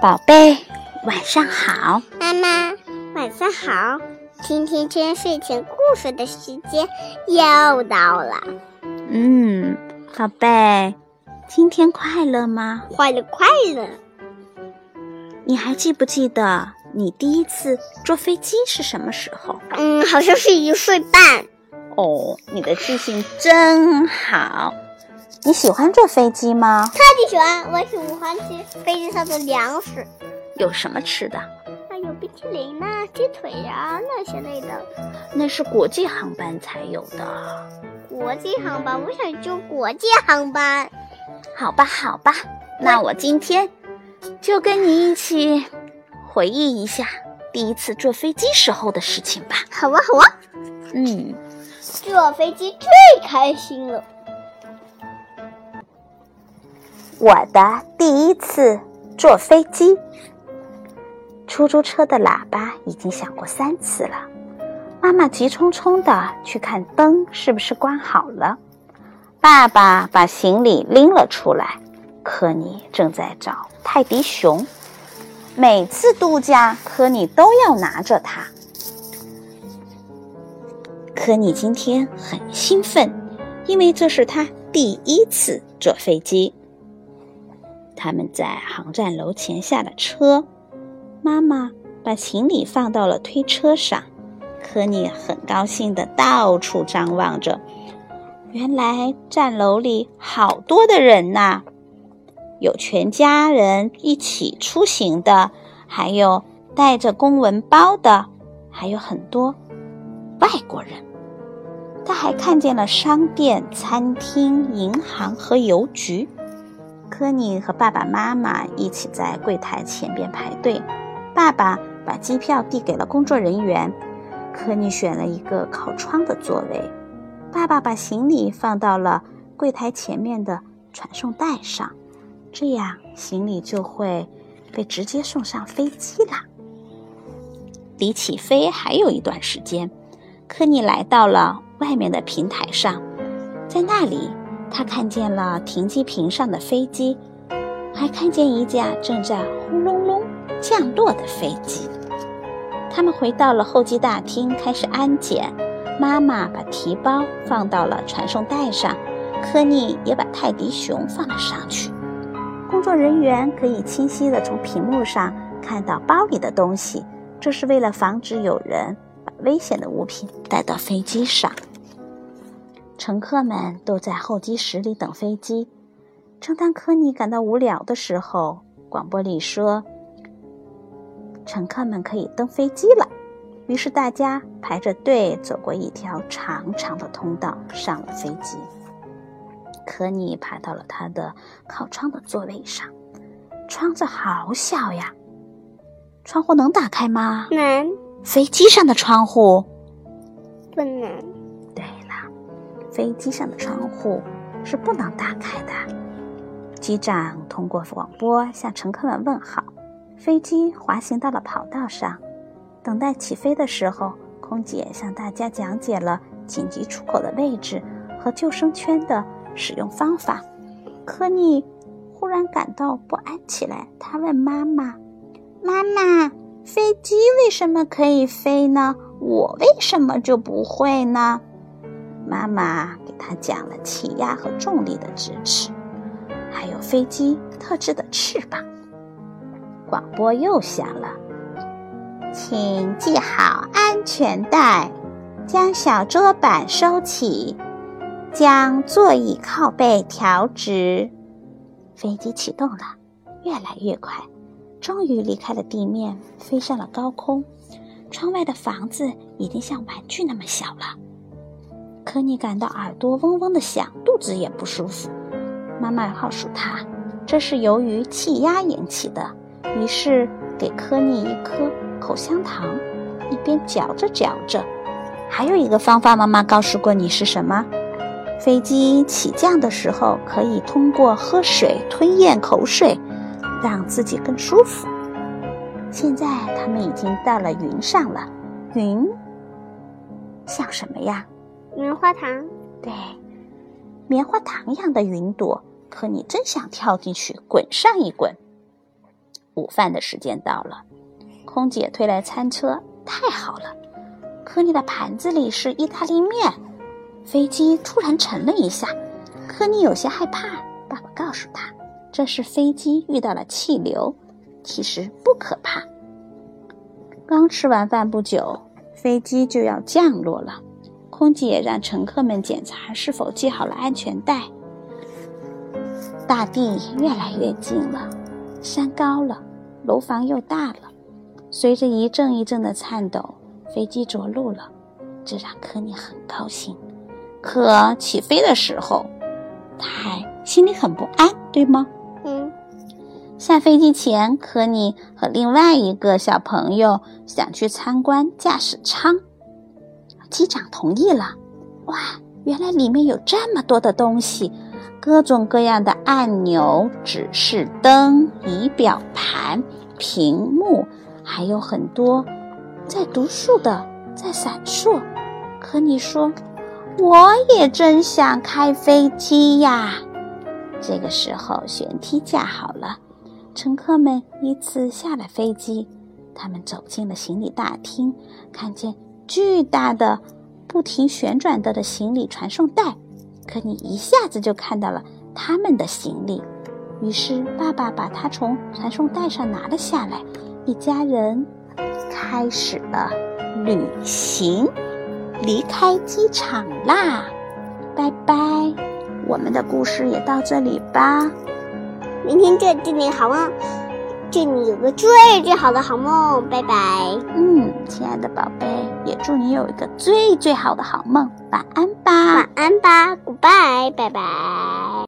宝贝，晚上好。妈妈，晚上好。听听天睡前故事的时间又到了。嗯，宝贝，今天快乐吗？快乐，快乐。你还记不记得你第一次坐飞机是什么时候？嗯，好像是一岁半。哦，你的记性真好。你喜欢坐飞机吗？超级喜欢，我喜欢吃飞机上的粮食。有什么吃的？啊，有冰淇淋呐、鸡腿呀、那些类的。那是国际航班才有的。国际航班，我想坐国际航班。好吧，好吧，那我今天就跟你一起回忆一下第一次坐飞机时候的事情吧。好啊，好啊。嗯，坐飞机最开心了。我的第一次坐飞机，出租车的喇叭已经响过三次了。妈妈急匆匆的去看灯是不是关好了。爸爸把行李拎了出来，科尼正在找泰迪熊。每次度假，科尼都要拿着它。科尼今天很兴奋，因为这是他第一次坐飞机。他们在航站楼前下了车，妈妈把行李放到了推车上。科尼很高兴的到处张望着，原来站楼里好多的人呐，有全家人一起出行的，还有带着公文包的，还有很多外国人。他还看见了商店、餐厅、银行和邮局。科尼和爸爸妈妈一起在柜台前边排队。爸爸把机票递给了工作人员。科尼选了一个靠窗的座位。爸爸把行李放到了柜台前面的传送带上，这样行李就会被直接送上飞机了。离起飞还有一段时间，科尼来到了外面的平台上，在那里。他看见了停机坪上的飞机，还看见一架正在轰隆隆降落的飞机。他们回到了候机大厅，开始安检。妈妈把提包放到了传送带上，科尼也把泰迪熊放了上去。工作人员可以清晰地从屏幕上看到包里的东西，这是为了防止有人把危险的物品带到飞机上。乘客们都在候机室里等飞机。正当科尼感到无聊的时候，广播里说：“乘客们可以登飞机了。”于是大家排着队走过一条长长的通道，上了飞机。科尼爬到了他的靠窗的座位上，窗子好小呀！窗户能打开吗？能。飞机上的窗户不能。飞机上的窗户是不能打开的。机长通过广播向乘客们问好。飞机滑行到了跑道上，等待起飞的时候，空姐向大家讲解了紧急出口的位置和救生圈的使用方法。科尼忽然感到不安起来，他问妈妈：“妈妈，飞机为什么可以飞呢？我为什么就不会呢？”妈妈给他讲了气压和重力的知识，还有飞机特制的翅膀。广播又响了，请系好安全带，将小桌板收起，将座椅靠背调直。飞机启动了，越来越快，终于离开了地面，飞上了高空。窗外的房子已经像玩具那么小了。科尼感到耳朵嗡嗡的响，肚子也不舒服。妈妈告诉他，这是由于气压引起的。于是给科尼一颗口香糖，一边嚼着嚼着。还有一个方法，妈妈告诉过你是什么？飞机起降的时候，可以通过喝水吞咽口水，让自己更舒服。现在他们已经到了云上了，云像什么呀？棉花糖，对，棉花糖一样的云朵，可你真想跳进去滚上一滚。午饭的时间到了，空姐推来餐车，太好了。科尼的盘子里是意大利面。飞机突然沉了一下，科尼有些害怕。爸爸告诉他，这是飞机遇到了气流，其实不可怕。刚吃完饭不久，飞机就要降落了。空姐让乘客们检查是否系好了安全带。大地越来越近了，山高了，楼房又大了。随着一阵一阵的颤抖，飞机着陆了，这让科尼很高兴。可起飞的时候，他还心里很不安，对吗？嗯。下飞机前，科尼和另外一个小朋友想去参观驾驶舱，机长同意了。哇，原来里面有这么多的东西，各种各样的按钮、指示灯、仪表盘、屏幕，还有很多在读书的在闪烁。可你说。我也真想开飞机呀！这个时候，舷梯架好了，乘客们依次下了飞机。他们走进了行李大厅，看见巨大的、不停旋转的的行李传送带。可你一下子就看到了他们的行李。于是，爸爸把它从传送带上拿了下来。一家人开始了旅行。离开机场啦，拜拜！我们的故事也到这里吧。明天这祝你好梦，祝你有个最最好的好梦，拜拜。嗯，亲爱的宝贝，也祝你有一个最最好的好梦，晚安吧。晚安吧，Goodbye，拜拜。